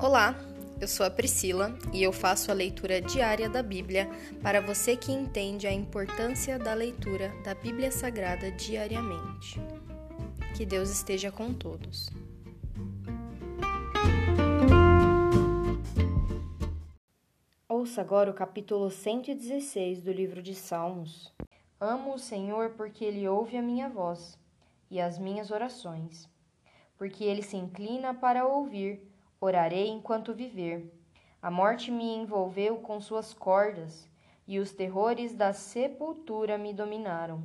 Olá, eu sou a Priscila e eu faço a leitura diária da Bíblia para você que entende a importância da leitura da Bíblia Sagrada diariamente. Que Deus esteja com todos. Ouça agora o capítulo 116 do livro de Salmos. Amo o Senhor porque ele ouve a minha voz e as minhas orações, porque ele se inclina para ouvir Orarei enquanto viver. A morte me envolveu com suas cordas, e os terrores da sepultura me dominaram.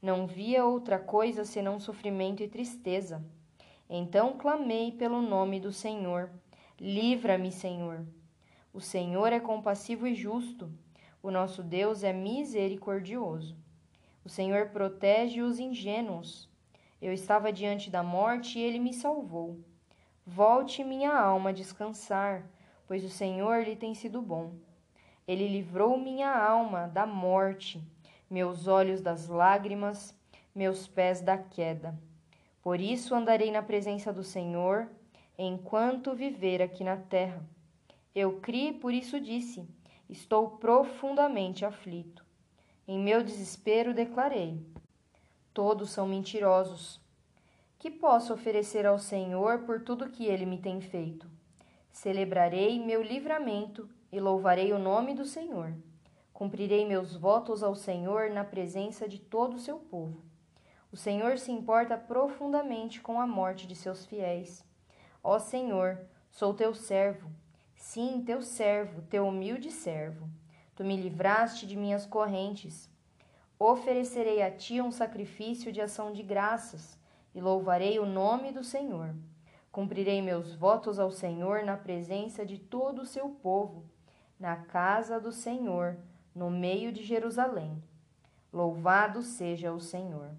Não via outra coisa senão sofrimento e tristeza. Então clamei pelo nome do Senhor. Livra-me, Senhor. O Senhor é compassivo e justo. O nosso Deus é misericordioso. O Senhor protege os ingênuos. Eu estava diante da morte e ele me salvou. Volte minha alma a descansar, pois o Senhor lhe tem sido bom. Ele livrou minha alma da morte, meus olhos das lágrimas, meus pés da queda. Por isso andarei na presença do Senhor enquanto viver aqui na terra. Eu criei, por isso disse: Estou profundamente aflito. Em meu desespero declarei: Todos são mentirosos que posso oferecer ao Senhor por tudo que ele me tem feito? Celebrarei meu livramento e louvarei o nome do Senhor. Cumprirei meus votos ao Senhor na presença de todo o seu povo. O Senhor se importa profundamente com a morte de seus fiéis. Ó Senhor, sou teu servo. Sim, teu servo, teu humilde servo. Tu me livraste de minhas correntes. Oferecerei a ti um sacrifício de ação de graças e louvarei o nome do Senhor. Cumprirei meus votos ao Senhor na presença de todo o seu povo, na casa do Senhor, no meio de Jerusalém. Louvado seja o Senhor.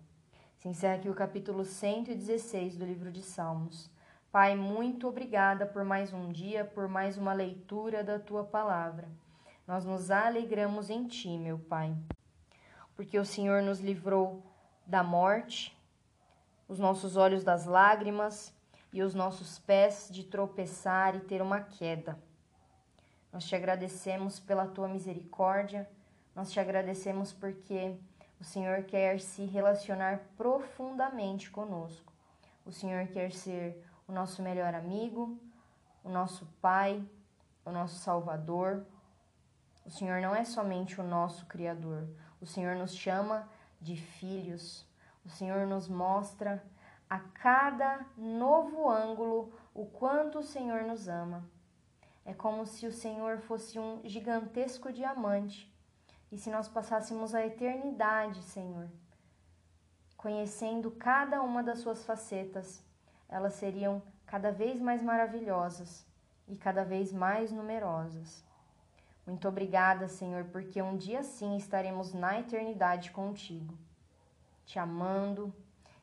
Se encerra aqui o capítulo 116 do livro de Salmos. Pai, muito obrigada por mais um dia, por mais uma leitura da tua palavra. Nós nos alegramos em ti, meu Pai, porque o Senhor nos livrou da morte, os nossos olhos das lágrimas e os nossos pés de tropeçar e ter uma queda. Nós te agradecemos pela tua misericórdia, nós te agradecemos porque o Senhor quer se relacionar profundamente conosco. O Senhor quer ser o nosso melhor amigo, o nosso Pai, o nosso Salvador. O Senhor não é somente o nosso Criador, o Senhor nos chama de filhos. O Senhor nos mostra a cada novo ângulo o quanto o Senhor nos ama. É como se o Senhor fosse um gigantesco diamante e se nós passássemos a eternidade, Senhor, conhecendo cada uma das suas facetas, elas seriam cada vez mais maravilhosas e cada vez mais numerosas. Muito obrigada, Senhor, porque um dia sim estaremos na eternidade contigo te amando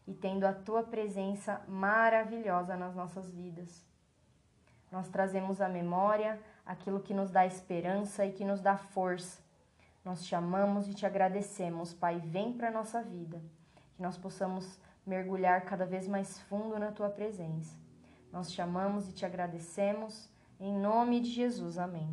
e tendo a tua presença maravilhosa nas nossas vidas. Nós trazemos à memória aquilo que nos dá esperança e que nos dá força. Nós te amamos e te agradecemos, Pai. Vem para a nossa vida, que nós possamos mergulhar cada vez mais fundo na tua presença. Nós te amamos e te agradecemos. Em nome de Jesus, amém.